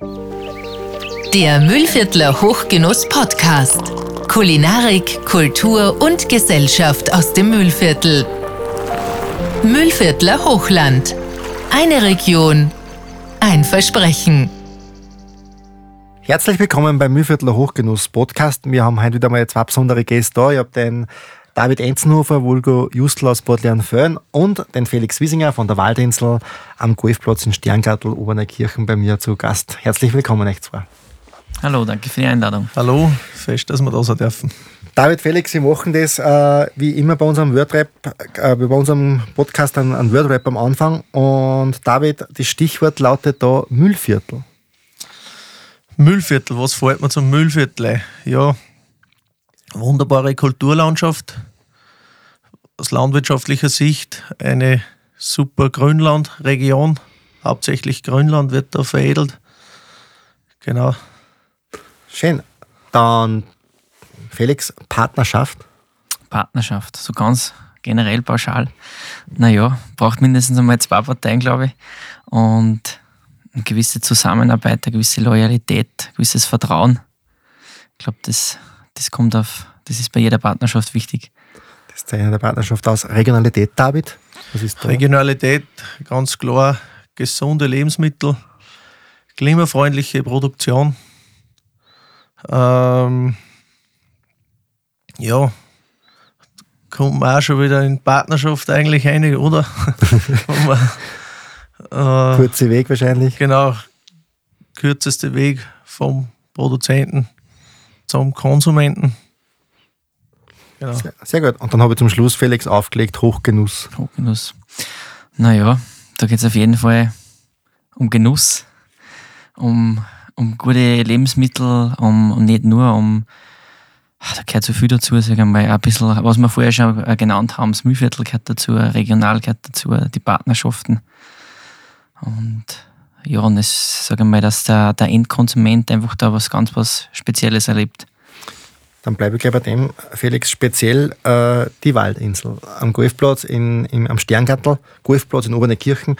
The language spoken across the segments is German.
Der Müllviertler Hochgenuss Podcast. Kulinarik, Kultur und Gesellschaft aus dem Müllviertel. Müllviertler Hochland. Eine Region. Ein Versprechen. Herzlich willkommen beim Mühlviertler Hochgenuss Podcast. Wir haben heute wieder mal zwei besondere Gäste da. Ich habe den David Enzenhofer, Vulgo Justl aus Bad Föhn und den Felix Wiesinger von der Waldinsel am Golfplatz in Sterngartel, Oberneukirchen bei mir zu Gast. Herzlich willkommen, euch zwei. Hallo, danke für die Einladung. Hallo, fest, dass wir da sein dürfen. David, Felix, wir machen das äh, wie immer bei unserem Wordrap, äh, bei unserem Podcast ein, ein Wordrap am Anfang. Und David, das Stichwort lautet da Müllviertel. Müllviertel, was fällt mir zum Müllviertel? Ja, wunderbare Kulturlandschaft. Aus landwirtschaftlicher Sicht eine super Grünlandregion. Hauptsächlich Grünland wird da veredelt. Genau. Schön. Dann Felix, Partnerschaft. Partnerschaft, so ganz generell pauschal. Naja, braucht mindestens einmal zwei Parteien, glaube ich. Und eine gewisse Zusammenarbeit, eine gewisse Loyalität, ein gewisses Vertrauen. Ich glaube, das das kommt auf, das ist bei jeder Partnerschaft wichtig. Das zeichnet der Partnerschaft aus. Regionalität, David? Was ist da? Regionalität, ganz klar, gesunde Lebensmittel, klimafreundliche Produktion. Ähm, ja, kommt man auch schon wieder in Partnerschaft eigentlich rein, oder? man, äh, Kurze Weg wahrscheinlich. Genau, kürzeste Weg vom Produzenten zum Konsumenten. Genau. Sehr, sehr, gut. Und dann habe ich zum Schluss Felix aufgelegt, Hochgenuss. Hochgenuss. Naja, da geht es auf jeden Fall um Genuss, um, um gute Lebensmittel, um, um nicht nur um, da gehört so viel dazu, sagen wir mal, ein bisschen, was wir vorher schon genannt haben, das Mühlviertel gehört dazu, regional gehört dazu, die Partnerschaften. Und ja, und es sage mal, dass der, der Endkonsument einfach da was ganz was Spezielles erlebt. Dann bleibe ich gleich bei dem, Felix, speziell äh, die Waldinsel am Golfplatz in, im, am Sterngartel, Golfplatz in Oberneukirchen.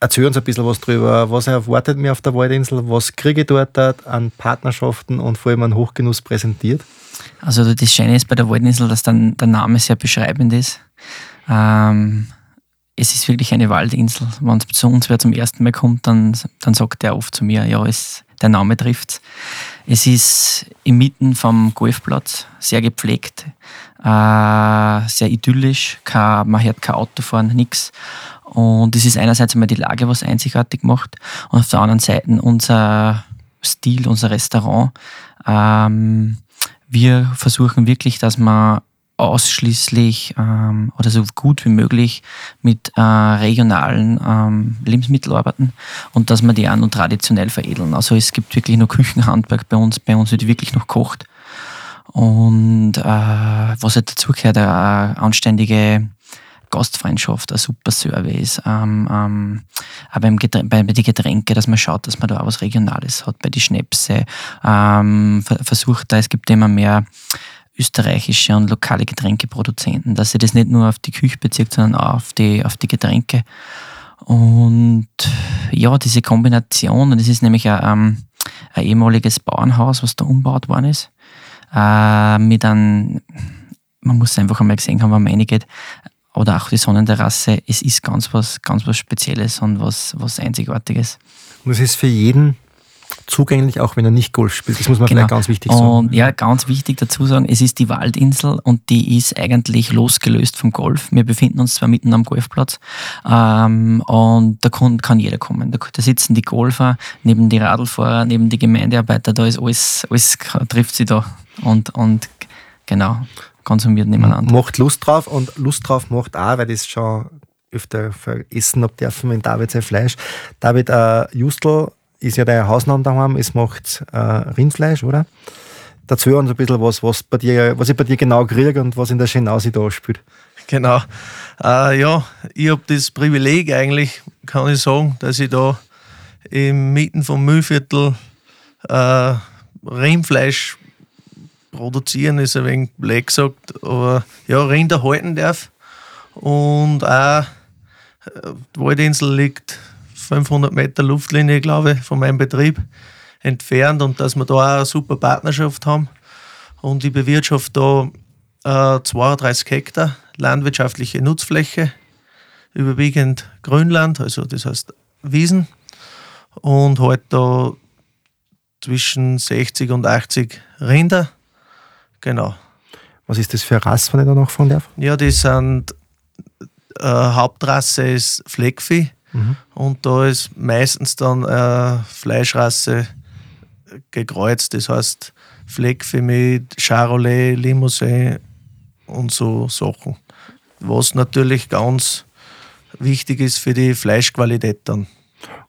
Erzähl uns ein bisschen was drüber. Was erwartet mir auf der Waldinsel? Was kriege ich dort an Partnerschaften und vor allem an Hochgenuss präsentiert? Also das Schöne ist bei der Waldinsel, dass dann der Name sehr beschreibend ist. Ähm, es ist wirklich eine Waldinsel. Wenn es zu uns wer zum ersten Mal kommt, dann, dann sagt er oft zu mir, ja, es, der Name trifft es. ist inmitten vom Golfplatz, sehr gepflegt, äh, sehr idyllisch, kein, man hört kein Auto fahren, nichts. Und es ist einerseits einmal die Lage, was einzigartig macht, und auf der anderen Seite unser Stil, unser Restaurant. Ähm, wir versuchen wirklich, dass man ausschließlich ähm, oder so gut wie möglich mit äh, regionalen ähm, Lebensmitteln arbeiten und dass wir die auch noch traditionell veredeln. Also es gibt wirklich noch Küchenhandwerk bei uns, bei uns wird wirklich noch kocht. Und äh, was halt dazu gehört, eine anständige Gastfreundschaft, ein super Service, ähm, ähm, auch beim bei, bei den Getränke, dass man schaut, dass man da auch was Regionales hat, bei den Schnäpse, ähm, versucht da, es gibt immer mehr österreichische und lokale Getränkeproduzenten, dass sie das nicht nur auf die Küche bezieht, sondern auch auf die, auf die Getränke. Und ja, diese Kombination, und das ist nämlich ein, ähm, ein ehemaliges Bauernhaus, was da umgebaut worden ist, äh, mit einem, man muss einfach einmal gesehen haben, wenn man reingeht, oder auch die Sonnenterrasse, es ist ganz was, ganz was Spezielles und was, was Einzigartiges. Und es ist für jeden zugänglich, auch wenn er nicht Golf spielt. Das muss man genau. vielleicht ganz wichtig sagen. Und ja, ganz wichtig dazu sagen, es ist die Waldinsel und die ist eigentlich losgelöst vom Golf. Wir befinden uns zwar mitten am Golfplatz ähm, und da kann, kann jeder kommen. Da, da, sitzen die Golfer, neben die Radlfahrer, neben die Gemeindearbeiter, da ist alles, alles trifft sie da und, und genau, konsumiert nebeneinander. Macht Lust drauf und Lust drauf macht auch, weil das schon öfter essen habe dürfen mit David sein Fleisch. David äh, Justl ist ja der Hausname daheim, es macht äh, Rindfleisch, oder? Dazu uns ein bisschen was, was, bei dir, was ich bei dir genau kriege und was in der Schenausi da spielt. Genau. Äh, ja, ich habe das Privileg eigentlich, kann ich sagen, dass ich da im Mitten vom Müllviertel äh, Rindfleisch produzieren, ist ein wenig blöd gesagt, aber ja, Rinder halten darf. Und auch äh, die Waldinsel liegt 500 Meter Luftlinie, glaube ich, von meinem Betrieb entfernt und dass wir da auch eine super Partnerschaft haben. Und ich bewirtschafte da äh, 32 Hektar landwirtschaftliche Nutzfläche, überwiegend Grünland, also das heißt Wiesen und halt da zwischen 60 und 80 Rinder. Genau. Was ist das für eine Rasse, wenn ich da noch von darf? Ja, die sind, äh, Hauptrasse ist Fleckvieh mhm. und da ist meistens dann äh, Fleischrasse gekreuzt, das heißt Fleckvieh mit Charolais, Limousin und so Sachen. Was natürlich ganz wichtig ist für die Fleischqualität dann.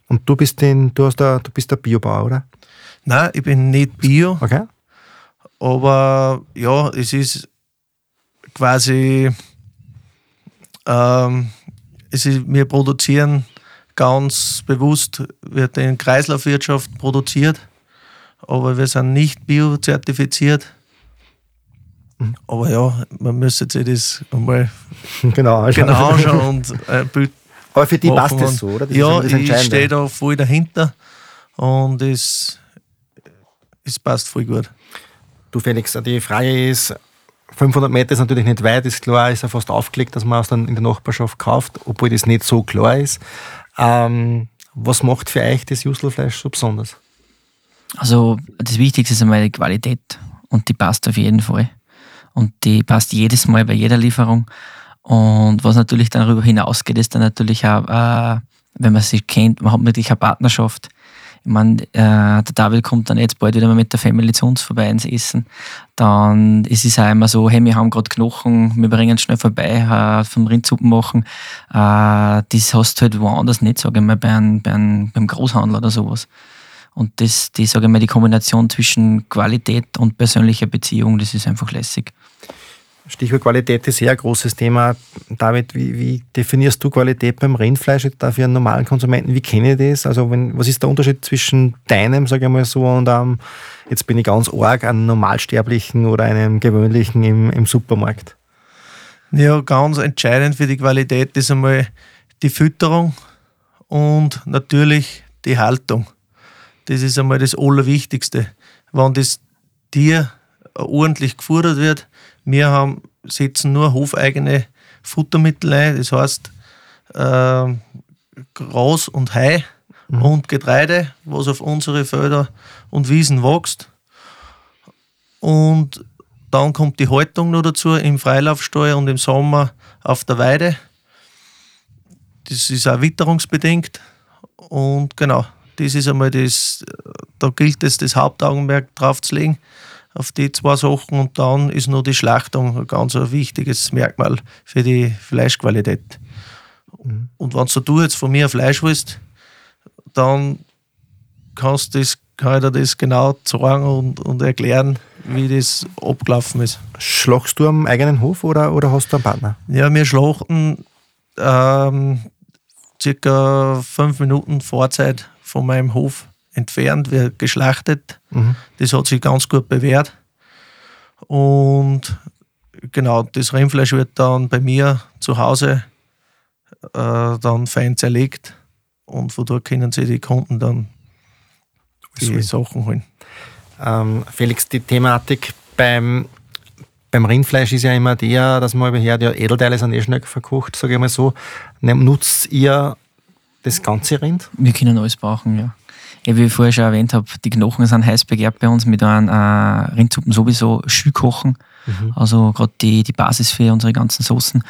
Und du bist den, du hast da, du bist der Biobauer, oder? Nein, ich bin nicht Bio. Okay. Aber ja, es ist quasi, ähm, es ist, wir produzieren ganz bewusst, wird in Kreislaufwirtschaft produziert, aber wir sind nicht biozertifiziert. Mhm. Aber ja, man müsste sich das einmal genau anschauen, genau anschauen und ein Bild Aber für die passt das so, oder? Das ja, ich stehe da voll dahinter und es, es passt voll gut. Du Felix, die Frage ist, 500 Meter ist natürlich nicht weit, ist klar, ist ja fast aufgelegt, dass man es dann in der Nachbarschaft kauft, obwohl das nicht so klar ist. Ähm, was macht für euch das Justelfleisch so besonders? Also das Wichtigste ist einmal die Qualität und die passt auf jeden Fall. Und die passt jedes Mal bei jeder Lieferung. Und was natürlich darüber hinausgeht, ist dann natürlich auch, äh, wenn man sich kennt, man hat wirklich eine Partnerschaft. Meine, äh, der David kommt dann jetzt bald wieder mal mit der Family zu uns vorbei ins Essen. Dann ist es auch immer so, hey, wir haben gerade Knochen, wir bringen schnell vorbei äh, vom Rindsuppen machen. Äh, das hast du halt woanders nicht, sage ich mal, bei einem, bei einem, beim Großhandel oder sowas. Und das, die, sage ich mal, die Kombination zwischen Qualität und persönlicher Beziehung, das ist einfach lässig. Stichwort Qualität ist sehr großes Thema. David, wie, wie, definierst du Qualität beim Rindfleisch da für einen normalen Konsumenten? Wie kenne ich das? Also wenn, was ist der Unterschied zwischen deinem, sage ich mal so, und einem, jetzt bin ich ganz arg, einem Normalsterblichen oder einem gewöhnlichen im, im Supermarkt? Ja, ganz entscheidend für die Qualität ist einmal die Fütterung und natürlich die Haltung. Das ist einmal das Allerwichtigste. Wenn das Tier ordentlich gefuttert wird, wir haben, setzen nur hofeigene Futtermittel ein, das heißt äh, Gras und Heu mhm. und Getreide, was auf unsere Felder und Wiesen wächst. Und dann kommt die Haltung noch dazu im Freilaufstall und im Sommer auf der Weide. Das ist auch witterungsbedingt. Und genau, das ist einmal das, da gilt es, das Hauptaugenmerk drauf zu legen, auf die zwei Sachen. Und dann ist noch die Schlachtung ein ganz wichtiges Merkmal für die Fleischqualität. Mhm. Und wenn du jetzt von mir Fleisch willst, dann kannst das, kann ich dir das genau zeigen und, und erklären, wie das abgelaufen ist. Schlachst du am eigenen Hof oder, oder hast du einen Partner? Ja, wir schlachten ähm, circa fünf Minuten Vorzeit von meinem Hof entfernt, wird geschlachtet. Mhm. Das hat sich ganz gut bewährt. Und genau, das Rindfleisch wird dann bei mir zu Hause äh, dann fein zerlegt und von dort können sie die Kunden dann die so. Sachen holen. Ähm, Felix, die Thematik beim, beim Rindfleisch ist ja immer der, dass man überhört, ja, Edelteile sind eh schnell verkocht, sage ich mal so. Nutzt ihr das ganze Rind? Wir können alles brauchen, ja. Wie ich vorher schon erwähnt habe, die Knochen sind heiß begehrt bei uns mit einem äh, Rindsuppen sowieso Schü kochen. Mhm. Also gerade die, die Basis für unsere ganzen Soßen.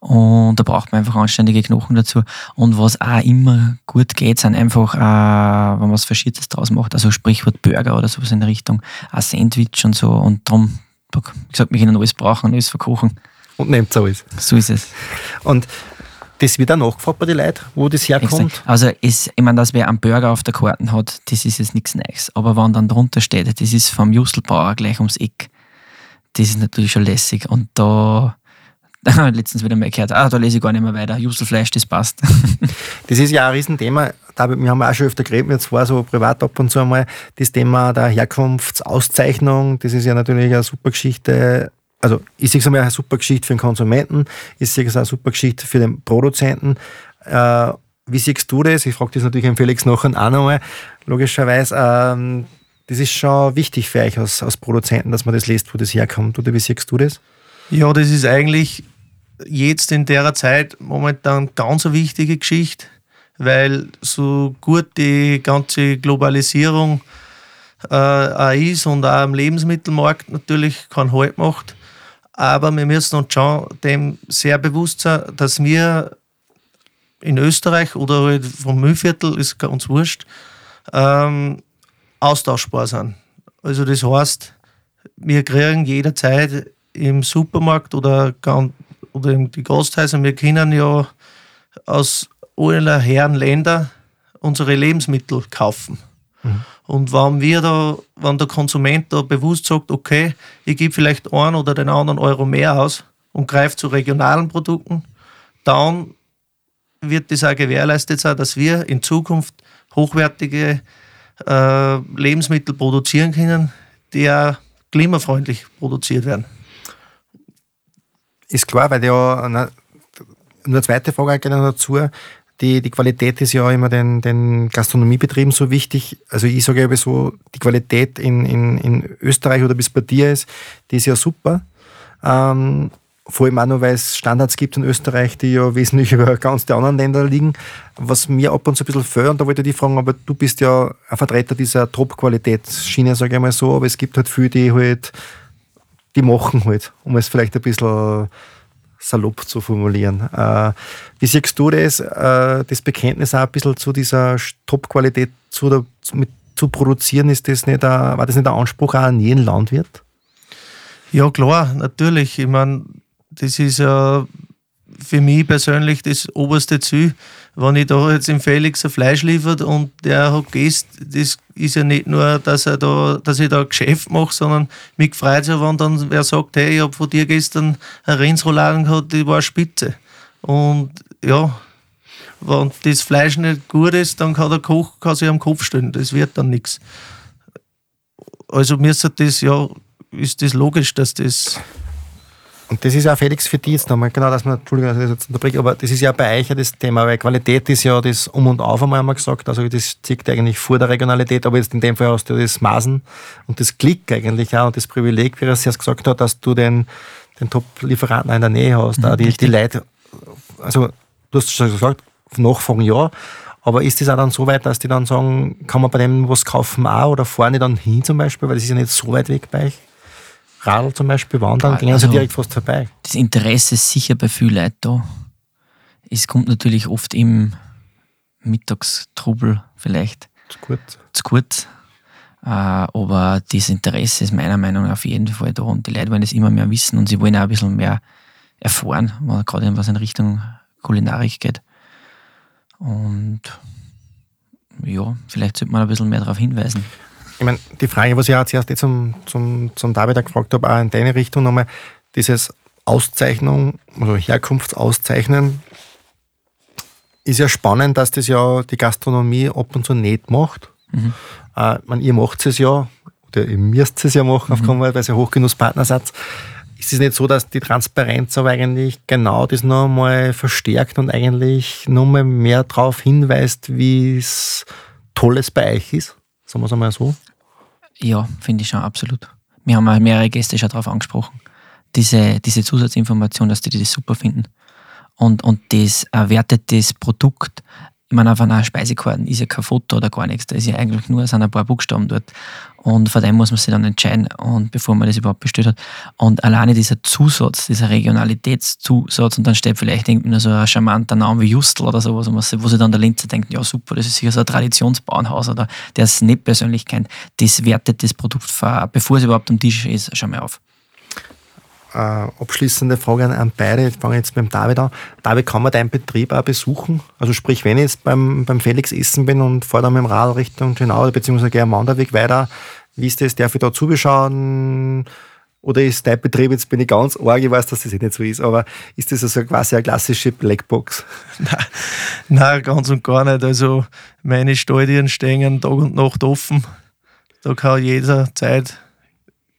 Und da braucht man einfach anständige Knochen dazu. Und was auch immer gut geht, sind einfach, äh, wenn man was Verschiedenes draus macht, also Sprichwort Burger oder sowas in der Richtung, ein Sandwich und so. Und darum, wie gesagt, wir können alles brauchen, alles verkochen. Und nehmt es alles. So ist es. Und das wird auch nachgefragt bei den Leuten, wo das herkommt. Also ist, ich meine, dass wer einen Burger auf der Karte hat, das ist jetzt nichts Neues. Aber wenn dann drunter steht, das ist vom Justelbauer gleich ums Eck, das ist natürlich schon lässig. Und da letztens wieder mal gehört, ah, da lese ich gar nicht mehr weiter. Justelfleisch, das passt. das ist ja ein Riesenthema. Wir haben auch schon öfter geredet, jetzt war so privat ab und zu einmal das Thema der Herkunftsauszeichnung. Das ist ja natürlich eine super Geschichte also ich sehe es einmal eine super Geschichte für den Konsumenten, ich sehe es eine super Geschichte für den Produzenten. Äh, wie siehst du das? Ich frage das natürlich an Felix nachher auch nochmal, logischerweise. Ähm, das ist schon wichtig für euch als, als Produzenten, dass man das liest, wo das herkommt. Oder wie siehst du das? Ja, das ist eigentlich jetzt in der Zeit momentan ganz eine wichtige Geschichte, weil so gut die ganze Globalisierung äh, auch ist und auch am Lebensmittelmarkt natürlich keinen Halt macht. Aber wir müssen uns schon dem sehr bewusst sein, dass wir in Österreich oder halt vom Müllviertel, ist ganz wurscht, ähm, austauschbar sind. Also das heißt, wir kriegen jederzeit im Supermarkt oder, oder in die Gasthäuser, wir können ja aus allen Herren Länder unsere Lebensmittel kaufen. Mhm. Und wenn wir da, wenn der Konsument da bewusst sagt, okay, ich gebe vielleicht einen oder den anderen Euro mehr aus und greife zu regionalen Produkten, dann wird das auch gewährleistet sein, dass wir in Zukunft hochwertige äh, Lebensmittel produzieren können, die auch klimafreundlich produziert werden. Ist klar, weil ja eine, eine zweite Frage dazu. Die, die Qualität ist ja immer den, den Gastronomiebetrieben so wichtig. Also ich sage ja so, die Qualität in, in, in Österreich oder bis bei dir ist, die ist ja super. Ähm, vor allem auch noch, weil es Standards gibt in Österreich, die ja wesentlich über ganz die anderen Länder liegen. Was mir ab und zu ein bisschen fehlt, da wollte ich dich fragen, aber du bist ja ein Vertreter dieser Top-Qualitätsschiene, sage ich mal so, aber es gibt halt viele, die halt, die machen halt, um es vielleicht ein bisschen salopp zu formulieren. Äh, wie siehst du das, äh, das Bekenntnis auch ein bisschen zu dieser Top-Qualität zu, zu produzieren? Ist das nicht ein, war das nicht ein Anspruch auch an jeden Landwirt? Ja, klar, natürlich. Ich meine, das ist ja für mich persönlich das oberste Ziel. Wenn ich da jetzt im Felix ein Fleisch liefert und der hat Gäste, das ist ja nicht nur, dass, er da, dass ich da ein Geschäft mache, sondern mich freut es ja, wenn dann wer sagt, hey, ich habe von dir gestern eine Rindsrouladen gehabt, die war spitze. Und ja, wenn das Fleisch nicht gut ist, dann kann der Koch kann sich am Kopf stellen. Das wird dann nichts. Also ist das ja, ist das logisch, dass das und das ist ja Felix für dich jetzt nochmal, genau, dass man, Entschuldigung, dass ich jetzt unterbreche, aber das ist ja bei euch ja das Thema, weil Qualität ist ja das Um und Auf, einmal gesagt, also das zieht eigentlich vor der Regionalität, aber jetzt in dem Fall hast du das Maßen und das Klick eigentlich auch und das Privileg, wie er es jetzt gesagt hat, dass du den, den Top-Lieferanten in der Nähe hast, mhm, die, die Leute, also du hast schon gesagt, nachfragen ja, aber ist das auch dann so weit, dass die dann sagen, kann man bei dem was kaufen auch oder fahren die dann hin zum Beispiel, weil das ist ja nicht so weit weg bei euch? Radl zum Beispiel wandern, gehen also, sie direkt fast vorbei. Das Interesse ist sicher bei vielen Leuten da. Es kommt natürlich oft im Mittagstrubel vielleicht zu kurz. Zu kurz. Äh, aber das Interesse ist meiner Meinung nach auf jeden Fall da und die Leute wollen das immer mehr wissen und sie wollen auch ein bisschen mehr erfahren, gerade was in Richtung Kulinarik geht. Und ja, vielleicht sollte man ein bisschen mehr darauf hinweisen ich meine, die Frage, was ich auch zuerst zum, zum, zum David gefragt habe, auch in deine Richtung nochmal, dieses Auszeichnung, also Herkunftszeichnen, ist ja spannend, dass das ja die Gastronomie ab und zu nicht macht. Mhm. Äh, man, ihr macht es ja, oder ihr müsst es ja machen, mhm. aufgrund, weil ihr Hochgenusspartner seid. Ist es nicht so, dass die Transparenz aber eigentlich genau das nochmal verstärkt und eigentlich nochmal mehr darauf hinweist, wie es Tolles bei euch ist? Sagen wir es einmal so. Ja, finde ich schon, absolut. Wir haben auch mehrere Gäste schon darauf angesprochen. Diese, diese Zusatzinformation, dass die das super finden. Und, und das erwertet das Produkt ich meine, auf einer Speisekarten ist ja kein Foto oder gar nichts. Da ist ja eigentlich nur sind ein paar Buchstaben dort. Und vor dem muss man sich dann entscheiden, und bevor man das überhaupt bestellt hat. Und alleine dieser Zusatz, dieser Regionalitätszusatz, und dann steht vielleicht irgendwie so ein charmanter Name wie Justel oder sowas, wo sich dann der Linzer denkt, ja super, das ist sicher so ein Traditionsbauernhaus oder der es nicht persönlich kennt. Das wertet das Produkt, vor, bevor es überhaupt am Tisch ist, schon mal auf äh, abschließende Frage an, beide. Ich fange jetzt dem David an. David, kann man deinen Betrieb auch besuchen? Also sprich, wenn ich jetzt beim, beim Felix essen bin und fahre dann mit dem Rad Richtung Genau, beziehungsweise gehe am Wanderweg weiter, wie ist das? Darf ich da zubeschauen? Oder ist dein Betrieb, jetzt bin ich ganz arg, ich weiß, dass das eh nicht so ist, aber ist das also quasi eine klassische Blackbox? Nein, nein ganz und gar nicht. Also meine Stadien stehen Tag und Nacht offen. Da kann jederzeit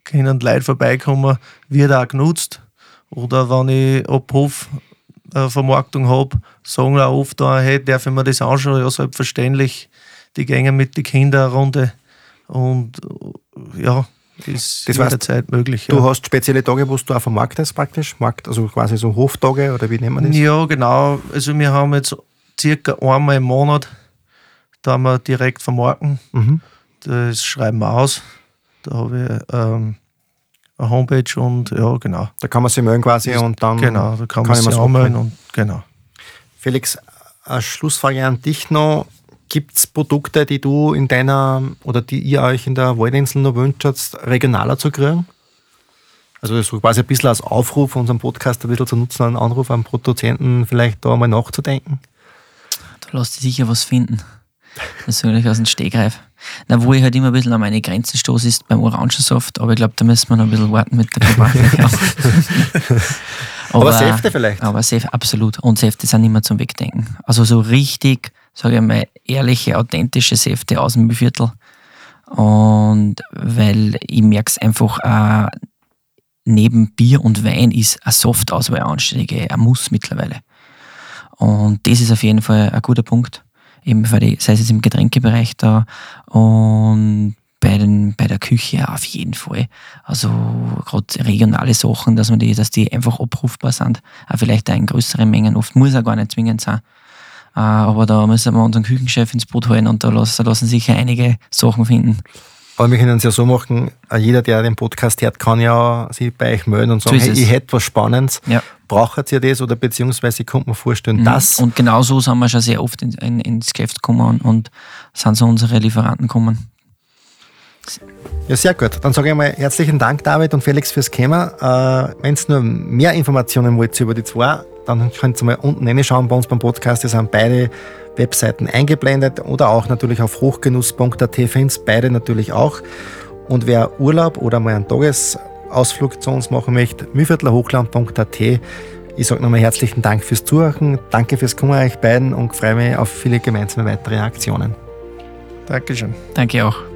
können Leute vorbeikommen, wird auch genutzt. Oder wenn ich ab Hof äh, Vermarktung habe, sagen auch oft, da, hey, darf ich mir das anschauen? Ja, selbstverständlich. Die gehen mit den Kindern eine Runde und ja, ist Das Zeit möglich. Du ja. hast spezielle Tage, wo du auch vermarktest praktisch? Markt, also quasi so Hoftage oder wie nennt man das? Ja, genau. Also wir haben jetzt circa einmal im Monat, da wir direkt vermarkten. Mhm. Das schreiben wir aus. Da habe ich ähm, eine Homepage und ja, genau. Da kann man sich melden quasi und dann Genau, da kann, kann man ich sich anmelden und genau. Felix, eine Schlussfrage an dich noch. Gibt es Produkte, die du in deiner oder die ihr euch in der Waldinsel noch wünscht, regionaler zu kriegen? Also so quasi ein bisschen als Aufruf, unseren Podcast ein bisschen zu nutzen, einen Anruf an Produzenten, vielleicht da mal nachzudenken. Da lässt sich sicher was finden. Das sage ich aus dem Stegreif. Na, wo ich halt immer ein bisschen an meine Grenzen stoße, ist beim Orangensaft, aber ich glaube, da müssen wir noch ein bisschen warten mit der Privatverkauf. Aber Säfte vielleicht? Aber Säfte, absolut. Und Säfte sind immer zum Wegdenken. Also so richtig, sage ich mal, ehrliche, authentische Säfte aus dem Mühlviertel. Und weil ich merke es einfach, äh, neben Bier und Wein ist eine Softauswahl anständig, ein Muss mittlerweile. Und das ist auf jeden Fall ein guter Punkt. Eben für die, sei es im Getränkebereich da und bei, den, bei der Küche auf jeden Fall. Also gerade regionale Sachen, dass, man die, dass die einfach abrufbar sind. Auch vielleicht auch in größeren Mengen. Oft muss er gar nicht zwingend sein. Äh, Aber da müssen wir unseren Küchenchef ins Boot holen und da lassen, da lassen sich einige Sachen finden. Aber wir können es ja so machen, äh, jeder, der den Podcast hört, kann ja sich bei euch melden und sagen, So hey, ich hätte was Spannendes. Ja. Braucht ihr das oder beziehungsweise ich könnte mir vorstellen, dass Mhm. Und genau so sind wir schon sehr oft in, in, ins Geschäft gekommen und, und sind so unsere Lieferanten gekommen. Ja, sehr gut. Dann sage ich mal herzlichen Dank, David und Felix, fürs Kommen. Äh, Wenn ihr nur mehr Informationen wollt über die zwei, dann könnt ihr mal unten reinschauen bei uns beim Podcast. Da sind beide Webseiten eingeblendet oder auch natürlich auf hochgenuss.at findest beide natürlich auch. Und wer Urlaub oder mal einen Tagesausflug zu uns machen möchte, mühviertlerhochland.at. Ich sage nochmal herzlichen Dank fürs Zuhören, danke fürs Kommen euch beiden und freue mich auf viele gemeinsame weitere Aktionen. Dankeschön. Danke auch.